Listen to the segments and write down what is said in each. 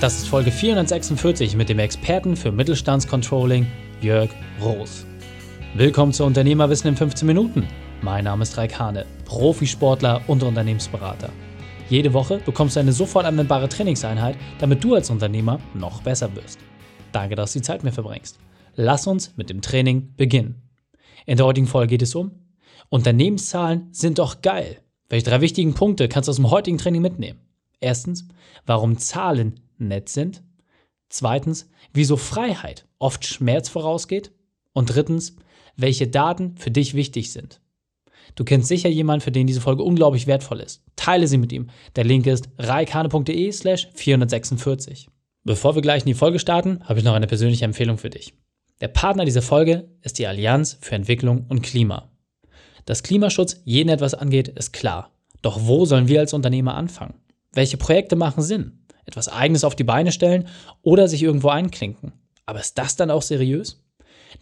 Das ist Folge 446 mit dem Experten für Mittelstandscontrolling, Jörg Roos. Willkommen zu Unternehmerwissen in 15 Minuten. Mein Name ist Raik Hane, Profisportler und Unternehmensberater. Jede Woche bekommst du eine sofort anwendbare Trainingseinheit, damit du als Unternehmer noch besser wirst. Danke, dass du die Zeit mir verbringst. Lass uns mit dem Training beginnen. In der heutigen Folge geht es um Unternehmenszahlen sind doch geil. Welche drei wichtigen Punkte kannst du aus dem heutigen Training mitnehmen? Erstens, warum Zahlen nett sind. Zweitens, wieso Freiheit oft Schmerz vorausgeht. Und drittens, welche Daten für dich wichtig sind. Du kennst sicher jemanden, für den diese Folge unglaublich wertvoll ist. Teile sie mit ihm. Der Link ist reikane.de slash 446. Bevor wir gleich in die Folge starten, habe ich noch eine persönliche Empfehlung für dich. Der Partner dieser Folge ist die Allianz für Entwicklung und Klima. Dass Klimaschutz jeden etwas angeht, ist klar. Doch wo sollen wir als Unternehmer anfangen? Welche Projekte machen Sinn? etwas Eigenes auf die Beine stellen oder sich irgendwo einklinken. Aber ist das dann auch seriös?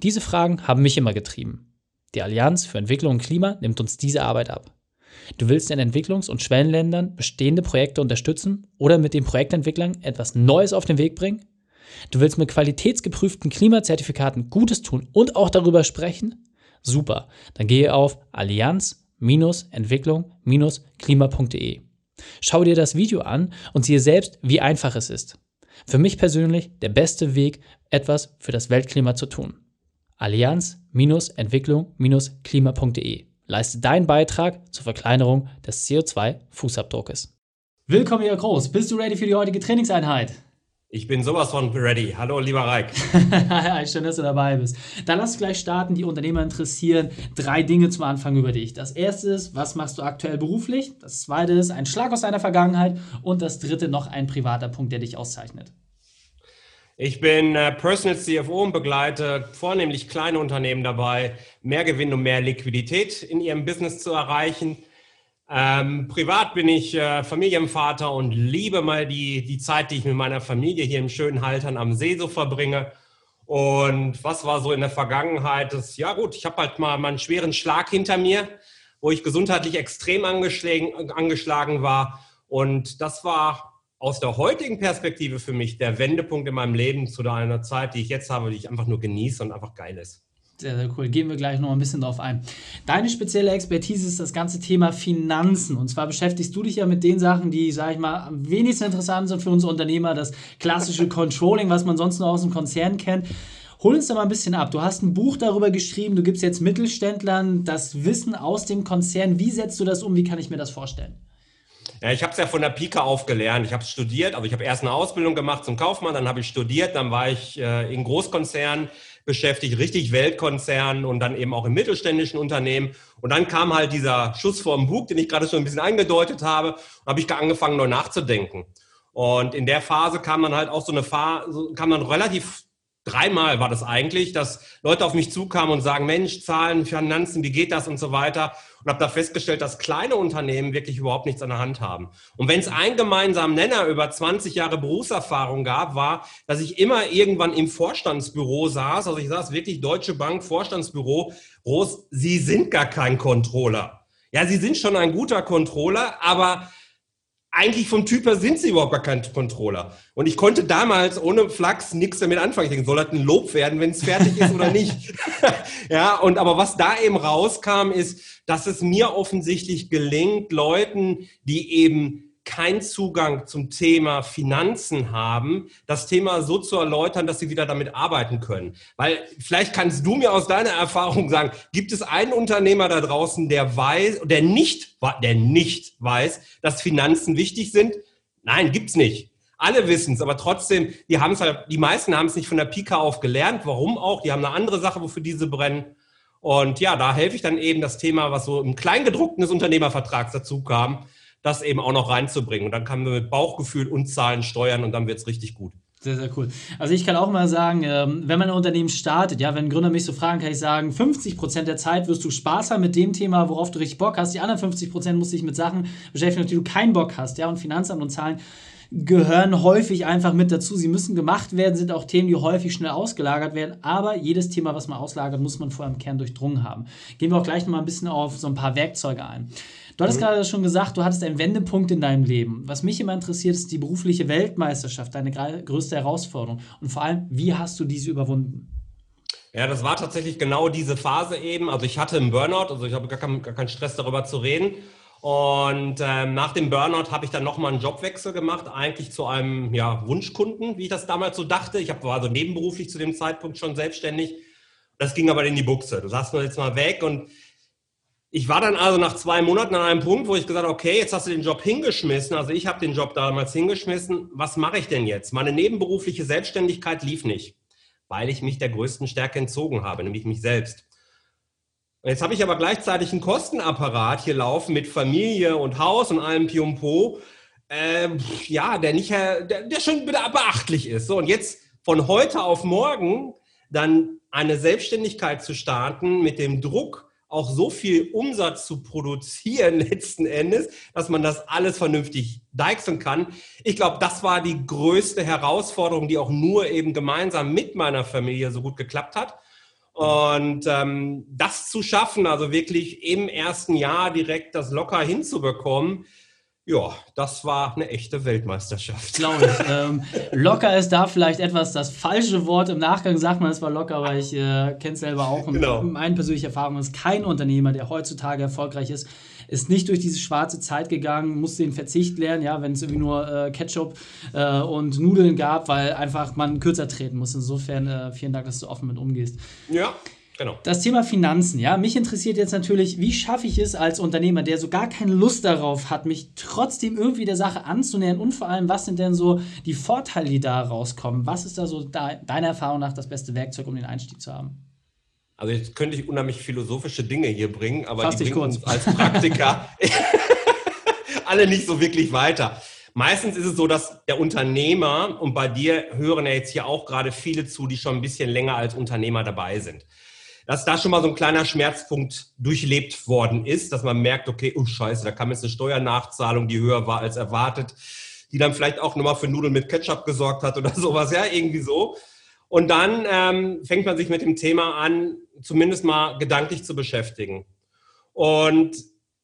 Diese Fragen haben mich immer getrieben. Die Allianz für Entwicklung und Klima nimmt uns diese Arbeit ab. Du willst in Entwicklungs- und Schwellenländern bestehende Projekte unterstützen oder mit den Projektentwicklern etwas Neues auf den Weg bringen? Du willst mit qualitätsgeprüften Klimazertifikaten Gutes tun und auch darüber sprechen? Super, dann gehe auf allianz-entwicklung-klima.de. Schau dir das Video an und siehe selbst, wie einfach es ist. Für mich persönlich der beste Weg, etwas für das Weltklima zu tun. Allianz-Entwicklung-Klima.de Leiste deinen Beitrag zur Verkleinerung des CO2-Fußabdruckes. Willkommen, Jörg Groß. Bist du ready für die heutige Trainingseinheit? Ich bin sowas von ready. Hallo, lieber Reik. Schön, dass du dabei bist. Dann lass uns gleich starten. Die Unternehmer interessieren drei Dinge zum Anfang über dich. Das erste ist, was machst du aktuell beruflich? Das zweite ist ein Schlag aus deiner Vergangenheit. Und das dritte noch ein privater Punkt, der dich auszeichnet. Ich bin äh, Personal CFO und begleite vornehmlich kleine Unternehmen dabei, mehr Gewinn und mehr Liquidität in ihrem Business zu erreichen. Ähm, privat bin ich äh, Familienvater und liebe mal die, die Zeit, die ich mit meiner Familie hier im schönen Haltern am See so verbringe. Und was war so in der Vergangenheit? Das, ja gut, ich habe halt mal, mal einen schweren Schlag hinter mir, wo ich gesundheitlich extrem angeschlagen, angeschlagen war. Und das war aus der heutigen Perspektive für mich der Wendepunkt in meinem Leben zu einer Zeit, die ich jetzt habe, die ich einfach nur genieße und einfach geil ist. Sehr, sehr cool. Gehen wir gleich noch ein bisschen drauf ein. Deine spezielle Expertise ist das ganze Thema Finanzen. Und zwar beschäftigst du dich ja mit den Sachen, die, sag ich mal, am wenigsten interessant sind für uns Unternehmer. Das klassische Controlling, was man sonst nur aus dem Konzern kennt. Hol uns da mal ein bisschen ab. Du hast ein Buch darüber geschrieben, du gibst jetzt Mittelständlern das Wissen aus dem Konzern. Wie setzt du das um? Wie kann ich mir das vorstellen? Ja, ich habe es ja von der Pika auf gelernt. Ich habe studiert, also ich habe erst eine Ausbildung gemacht zum Kaufmann, dann habe ich studiert, dann war ich äh, in Großkonzernen beschäftigt, richtig Weltkonzernen und dann eben auch im mittelständischen Unternehmen. Und dann kam halt dieser Schuss vorm Bug, den ich gerade schon ein bisschen angedeutet habe, und habe ich angefangen, neu nachzudenken. Und in der Phase kam dann halt auch so eine Phase, kam dann relativ dreimal war das eigentlich, dass Leute auf mich zukamen und sagen, Mensch, Zahlen, Finanzen, wie geht das und so weiter. Und habe da festgestellt, dass kleine Unternehmen wirklich überhaupt nichts an der Hand haben. Und wenn es einen gemeinsamen Nenner über 20 Jahre Berufserfahrung gab, war, dass ich immer irgendwann im Vorstandsbüro saß. Also ich saß wirklich Deutsche Bank Vorstandsbüro. Groß, Sie sind gar kein Controller. Ja, Sie sind schon ein guter Controller, aber eigentlich vom Typ her sind sie überhaupt gar kein Controller. Und ich konnte damals ohne Flachs nichts damit anfangen. Ich denke, soll das ein Lob werden, wenn es fertig ist oder nicht? ja, und aber was da eben rauskam, ist, dass es mir offensichtlich gelingt, Leuten, die eben keinen Zugang zum Thema Finanzen haben, das Thema so zu erläutern, dass sie wieder damit arbeiten können. Weil vielleicht kannst du mir aus deiner Erfahrung sagen, gibt es einen Unternehmer da draußen, der weiß, der nicht, der nicht weiß, dass Finanzen wichtig sind? Nein, gibt's nicht. Alle wissen es, aber trotzdem, die haben es halt, die meisten haben es nicht von der Pika auf gelernt. Warum auch? Die haben eine andere Sache, wofür diese brennen. Und ja, da helfe ich dann eben das Thema, was so im Kleingedruckten des Unternehmervertrags dazu kam, das eben auch noch reinzubringen. Und dann kann man mit Bauchgefühl und Zahlen steuern und dann wird es richtig gut. Sehr, sehr cool. Also ich kann auch mal sagen, ähm, wenn man ein Unternehmen startet, ja, wenn ein Gründer mich so fragen, kann ich sagen, 50% der Zeit wirst du Spaß haben mit dem Thema, worauf du richtig Bock hast. Die anderen 50% musst du dich mit Sachen beschäftigen, auf die du keinen Bock hast, ja, und Finanzamt und Zahlen gehören häufig einfach mit dazu. Sie müssen gemacht werden, sind auch Themen, die häufig schnell ausgelagert werden. Aber jedes Thema, was man auslagert, muss man vorher im Kern durchdrungen haben. Gehen wir auch gleich noch mal ein bisschen auf so ein paar Werkzeuge ein. Du hattest mhm. gerade schon gesagt, du hattest einen Wendepunkt in deinem Leben. Was mich immer interessiert, ist die berufliche Weltmeisterschaft, deine größte Herausforderung. Und vor allem, wie hast du diese überwunden? Ja, das war tatsächlich genau diese Phase eben. Also ich hatte einen Burnout, also ich habe gar, kein, gar keinen Stress darüber zu reden. Und ähm, nach dem Burnout habe ich dann nochmal einen Jobwechsel gemacht, eigentlich zu einem ja, Wunschkunden, wie ich das damals so dachte. Ich war also nebenberuflich zu dem Zeitpunkt schon selbstständig. Das ging aber in die Buchse. Du sagst nur jetzt mal weg. Und ich war dann also nach zwei Monaten an einem Punkt, wo ich gesagt habe, okay, jetzt hast du den Job hingeschmissen. Also ich habe den Job damals hingeschmissen. Was mache ich denn jetzt? Meine nebenberufliche Selbstständigkeit lief nicht, weil ich mich der größten Stärke entzogen habe, nämlich mich selbst. Jetzt habe ich aber gleichzeitig einen Kostenapparat hier laufen mit Familie und Haus und allem Piumpo, äh, ja, der nicht, der, der schon beachtlich ist. So, und jetzt von heute auf morgen dann eine Selbstständigkeit zu starten mit dem Druck, auch so viel Umsatz zu produzieren letzten Endes, dass man das alles vernünftig deichseln kann. Ich glaube, das war die größte Herausforderung, die auch nur eben gemeinsam mit meiner Familie so gut geklappt hat. Und ähm, das zu schaffen, also wirklich im ersten Jahr direkt das locker hinzubekommen, ja, das war eine echte Weltmeisterschaft. Glaube ich. Ähm, locker ist da vielleicht etwas das falsche Wort. Im Nachgang sagt man, es war locker, aber ich äh, kenne es selber auch. Und genau. meine persönliche Erfahrung ist, kein Unternehmer, der heutzutage erfolgreich ist, ist nicht durch diese schwarze Zeit gegangen, musste den Verzicht lernen, ja, wenn es irgendwie nur äh, Ketchup äh, und Nudeln gab, weil einfach man kürzer treten muss. Insofern äh, vielen Dank, dass du offen mit umgehst. Ja. Genau. Das Thema Finanzen, ja. Mich interessiert jetzt natürlich, wie schaffe ich es als Unternehmer, der so gar keine Lust darauf hat, mich trotzdem irgendwie der Sache anzunähern und vor allem, was sind denn so die Vorteile, die da rauskommen? Was ist da so da, deiner Erfahrung nach das beste Werkzeug, um den Einstieg zu haben? Also jetzt könnte ich unheimlich philosophische Dinge hier bringen, aber Fass die bringen kurz. uns als Praktiker alle nicht so wirklich weiter. Meistens ist es so, dass der Unternehmer, und bei dir hören ja jetzt hier auch gerade viele zu, die schon ein bisschen länger als Unternehmer dabei sind, dass da schon mal so ein kleiner Schmerzpunkt durchlebt worden ist, dass man merkt, okay, oh scheiße, da kam jetzt eine Steuernachzahlung, die höher war als erwartet, die dann vielleicht auch nochmal für Nudeln mit Ketchup gesorgt hat oder sowas, ja, irgendwie so. Und dann ähm, fängt man sich mit dem Thema an, zumindest mal gedanklich zu beschäftigen. Und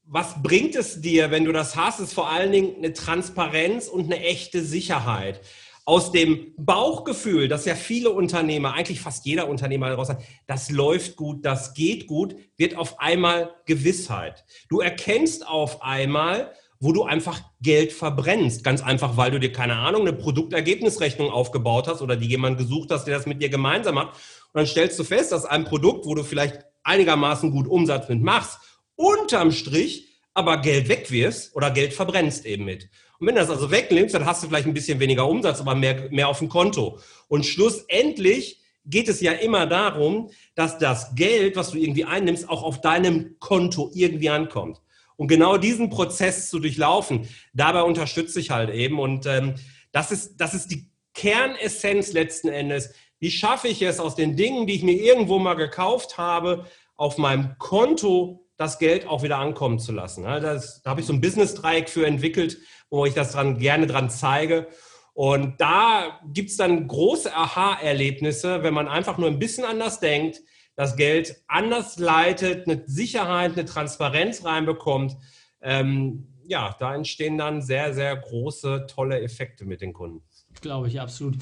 was bringt es dir, wenn du das hast, ist vor allen Dingen eine Transparenz und eine echte Sicherheit. Aus dem Bauchgefühl, dass ja viele Unternehmer, eigentlich fast jeder Unternehmer daraus hat, das läuft gut, das geht gut, wird auf einmal Gewissheit. Du erkennst auf einmal, wo du einfach Geld verbrennst. Ganz einfach, weil du dir, keine Ahnung, eine Produktergebnisrechnung aufgebaut hast oder die jemand gesucht hast, der das mit dir gemeinsam macht. Und dann stellst du fest, dass ein Produkt, wo du vielleicht einigermaßen gut Umsatz mit machst, unterm Strich aber Geld wegwirfst oder Geld verbrennst eben mit. Und wenn du das also wegnimmst, dann hast du vielleicht ein bisschen weniger Umsatz, aber mehr, mehr auf dem Konto. Und schlussendlich geht es ja immer darum, dass das Geld, was du irgendwie einnimmst, auch auf deinem Konto irgendwie ankommt. Und genau diesen Prozess zu durchlaufen, dabei unterstütze ich halt eben. Und ähm, das, ist, das ist die Kernessenz letzten Endes. Wie schaffe ich es aus den Dingen, die ich mir irgendwo mal gekauft habe, auf meinem Konto das Geld auch wieder ankommen zu lassen? Das, da habe ich so ein Business-Dreieck für entwickelt, wo ich das dran, gerne dran zeige. Und da gibt es dann große Aha-Erlebnisse, wenn man einfach nur ein bisschen anders denkt, das Geld anders leitet, eine Sicherheit, eine Transparenz reinbekommt, ähm, ja, da entstehen dann sehr, sehr große, tolle Effekte mit den Kunden. Glaube ich, absolut.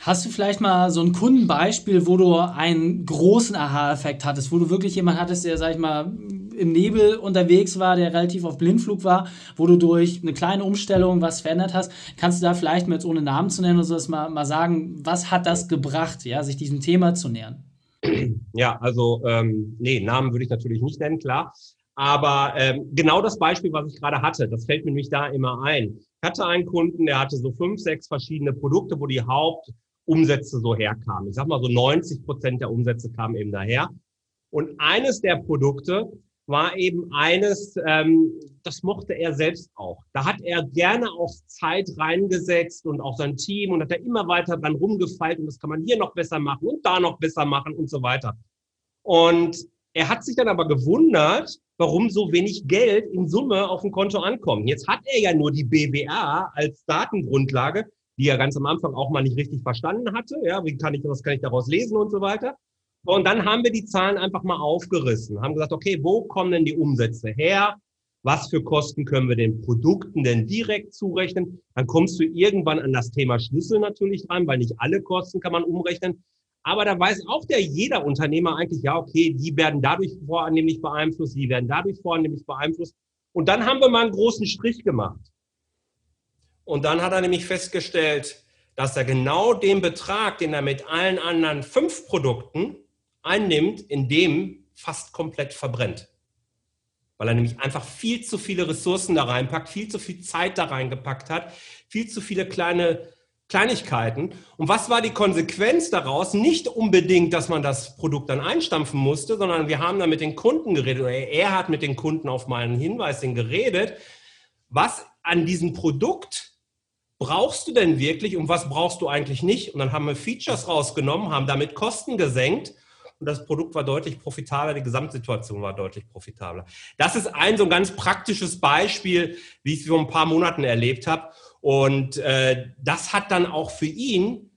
Hast du vielleicht mal so ein Kundenbeispiel, wo du einen großen Aha-Effekt hattest, wo du wirklich jemanden hattest, der, sag ich mal, im Nebel unterwegs war, der relativ auf Blindflug war, wo du durch eine kleine Umstellung was verändert hast? Kannst du da vielleicht mit ohne Namen zu nennen oder so mal, mal sagen, was hat das gebracht, ja, sich diesem Thema zu nähern? Ja, also ähm, nee, Namen würde ich natürlich nicht nennen, klar. Aber ähm, genau das Beispiel, was ich gerade hatte, das fällt mir nämlich da immer ein. Ich hatte einen Kunden, der hatte so fünf, sechs verschiedene Produkte, wo die Hauptumsätze so herkamen. Ich sag mal so 90 Prozent der Umsätze kamen eben daher. Und eines der Produkte war eben eines, ähm, das mochte er selbst auch. Da hat er gerne auch Zeit reingesetzt und auch sein Team und hat er immer weiter dran rumgefeilt und das kann man hier noch besser machen und da noch besser machen und so weiter. Und er hat sich dann aber gewundert, warum so wenig Geld in Summe auf dem Konto ankommt. Jetzt hat er ja nur die BWA als Datengrundlage, die er ganz am Anfang auch mal nicht richtig verstanden hatte. Ja, wie kann ich, was kann ich daraus lesen und so weiter. Und dann haben wir die Zahlen einfach mal aufgerissen, haben gesagt, okay, wo kommen denn die Umsätze her? was für Kosten können wir den Produkten denn direkt zurechnen. Dann kommst du irgendwann an das Thema Schlüssel natürlich rein, weil nicht alle Kosten kann man umrechnen. Aber da weiß auch der jeder Unternehmer eigentlich, ja, okay, die werden dadurch vornehmlich beeinflusst, die werden dadurch vornehmlich beeinflusst. Und dann haben wir mal einen großen Strich gemacht. Und dann hat er nämlich festgestellt, dass er genau den Betrag, den er mit allen anderen fünf Produkten einnimmt, in dem fast komplett verbrennt. Weil er nämlich einfach viel zu viele Ressourcen da reinpackt, viel zu viel Zeit da reingepackt hat, viel zu viele kleine Kleinigkeiten. Und was war die Konsequenz daraus? Nicht unbedingt, dass man das Produkt dann einstampfen musste, sondern wir haben da mit den Kunden geredet, oder er hat mit den Kunden auf meinen Hinweis hin geredet. Was an diesem Produkt brauchst du denn wirklich und was brauchst du eigentlich nicht? Und dann haben wir Features rausgenommen, haben damit Kosten gesenkt und das Produkt war deutlich profitabler, die Gesamtsituation war deutlich profitabler. Das ist ein so ein ganz praktisches Beispiel, wie ich es vor ein paar Monaten erlebt habe. Und äh, das hat dann auch für ihn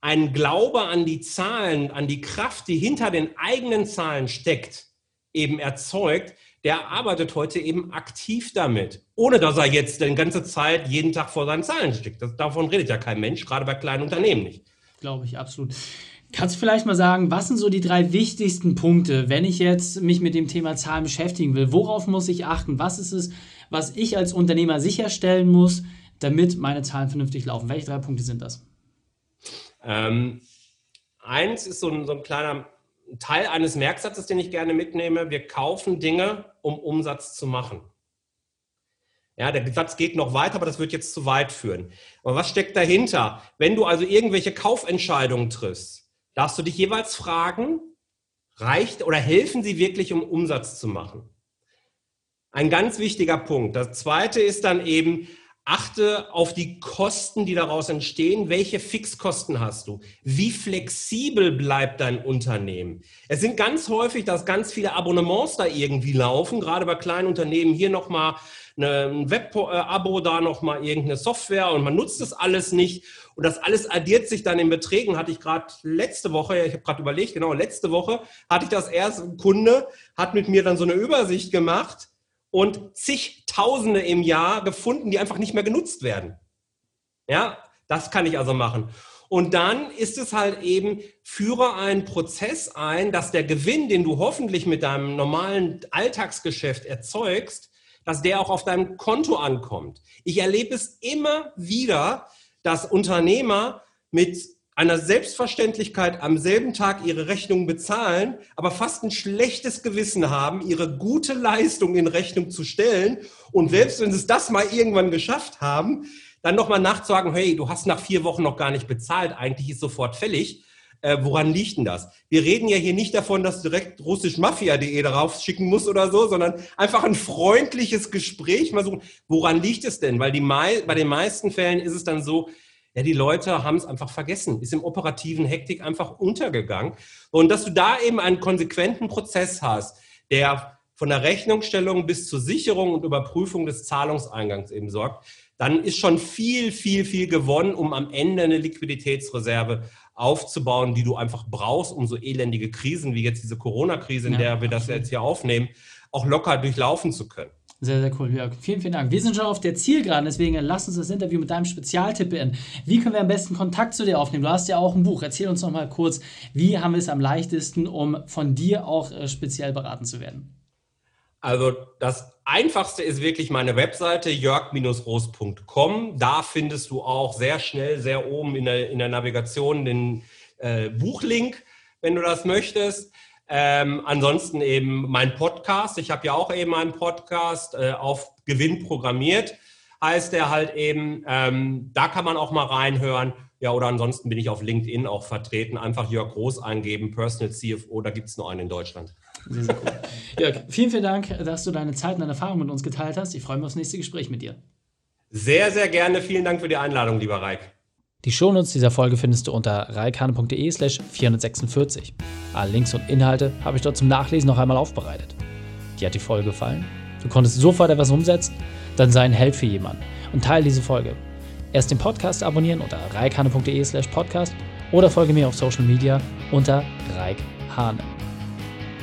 einen Glaube an die Zahlen, an die Kraft, die hinter den eigenen Zahlen steckt, eben erzeugt. Der arbeitet heute eben aktiv damit, ohne dass er jetzt die ganze Zeit jeden Tag vor seinen Zahlen steckt. Das, davon redet ja kein Mensch, gerade bei kleinen Unternehmen nicht. Glaube ich, absolut. Kannst du vielleicht mal sagen, was sind so die drei wichtigsten Punkte, wenn ich jetzt mich mit dem Thema Zahlen beschäftigen will? Worauf muss ich achten? Was ist es, was ich als Unternehmer sicherstellen muss, damit meine Zahlen vernünftig laufen? Welche drei Punkte sind das? Ähm, eins ist so ein, so ein kleiner Teil eines Merksatzes, den ich gerne mitnehme. Wir kaufen Dinge, um Umsatz zu machen. Ja, der Satz geht noch weiter, aber das wird jetzt zu weit führen. Aber was steckt dahinter? Wenn du also irgendwelche Kaufentscheidungen triffst, darfst du dich jeweils fragen, reicht oder helfen sie wirklich, um Umsatz zu machen? Ein ganz wichtiger Punkt. Das zweite ist dann eben, Achte auf die Kosten, die daraus entstehen. Welche Fixkosten hast du? Wie flexibel bleibt dein Unternehmen? Es sind ganz häufig, dass ganz viele Abonnements da irgendwie laufen, gerade bei kleinen Unternehmen. Hier nochmal ein Web-Abo, da nochmal irgendeine Software und man nutzt das alles nicht. Und das alles addiert sich dann in Beträgen. Hatte ich gerade letzte Woche, ich habe gerade überlegt, genau, letzte Woche hatte ich das erst, ein Kunde hat mit mir dann so eine Übersicht gemacht und zigtausende im Jahr gefunden, die einfach nicht mehr genutzt werden. Ja, das kann ich also machen. Und dann ist es halt eben, führe einen Prozess ein, dass der Gewinn, den du hoffentlich mit deinem normalen Alltagsgeschäft erzeugst, dass der auch auf deinem Konto ankommt. Ich erlebe es immer wieder, dass Unternehmer mit einer Selbstverständlichkeit am selben Tag ihre Rechnung bezahlen, aber fast ein schlechtes Gewissen haben, ihre gute Leistung in Rechnung zu stellen. Und selbst wenn sie es das mal irgendwann geschafft haben, dann nochmal nachzusagen, hey, du hast nach vier Wochen noch gar nicht bezahlt, eigentlich ist sofort fällig. Äh, woran liegt denn das? Wir reden ja hier nicht davon, dass direkt russischmafia.de darauf schicken muss oder so, sondern einfach ein freundliches Gespräch mal suchen. Woran liegt es denn? Weil die, bei den meisten Fällen ist es dann so, ja, die Leute haben es einfach vergessen, ist im operativen Hektik einfach untergegangen. Und dass du da eben einen konsequenten Prozess hast, der von der Rechnungsstellung bis zur Sicherung und Überprüfung des Zahlungseingangs eben sorgt, dann ist schon viel, viel, viel gewonnen, um am Ende eine Liquiditätsreserve aufzubauen, die du einfach brauchst, um so elendige Krisen wie jetzt diese Corona-Krise, in ja, der wir das jetzt hier aufnehmen, auch locker durchlaufen zu können. Sehr, sehr cool, Jörg. Vielen, vielen Dank. Wir sind schon auf der Zielgeraden, deswegen lass uns das Interview mit deinem Spezialtipp beenden. Wie können wir am besten Kontakt zu dir aufnehmen? Du hast ja auch ein Buch. Erzähl uns noch mal kurz, wie haben wir es am leichtesten, um von dir auch äh, speziell beraten zu werden? Also das Einfachste ist wirklich meine Webseite jörg-roos.com. Da findest du auch sehr schnell, sehr oben in der, in der Navigation den äh, Buchlink, wenn du das möchtest. Ähm, ansonsten eben mein Podcast. Ich habe ja auch eben einen Podcast äh, auf Gewinn programmiert. Heißt der halt eben, ähm, da kann man auch mal reinhören. Ja, oder ansonsten bin ich auf LinkedIn auch vertreten. Einfach Jörg Groß eingeben, Personal CFO, da gibt es nur einen in Deutschland. Sehr, sehr cool. Jörg, vielen, vielen Dank, dass du deine Zeit und deine Erfahrung mit uns geteilt hast. Ich freue mich aufs nächste Gespräch mit dir. Sehr, sehr gerne. Vielen Dank für die Einladung, lieber Reik. Die Shownotes dieser Folge findest du unter reikane.de slash 446. Alle Links und Inhalte habe ich dort zum Nachlesen noch einmal aufbereitet. Dir hat die Folge gefallen? Du konntest sofort etwas umsetzen? Dann sei ein Held für jemanden und teile diese Folge. Erst den Podcast abonnieren unter reikane.de slash podcast oder folge mir auf Social Media unter reikhane.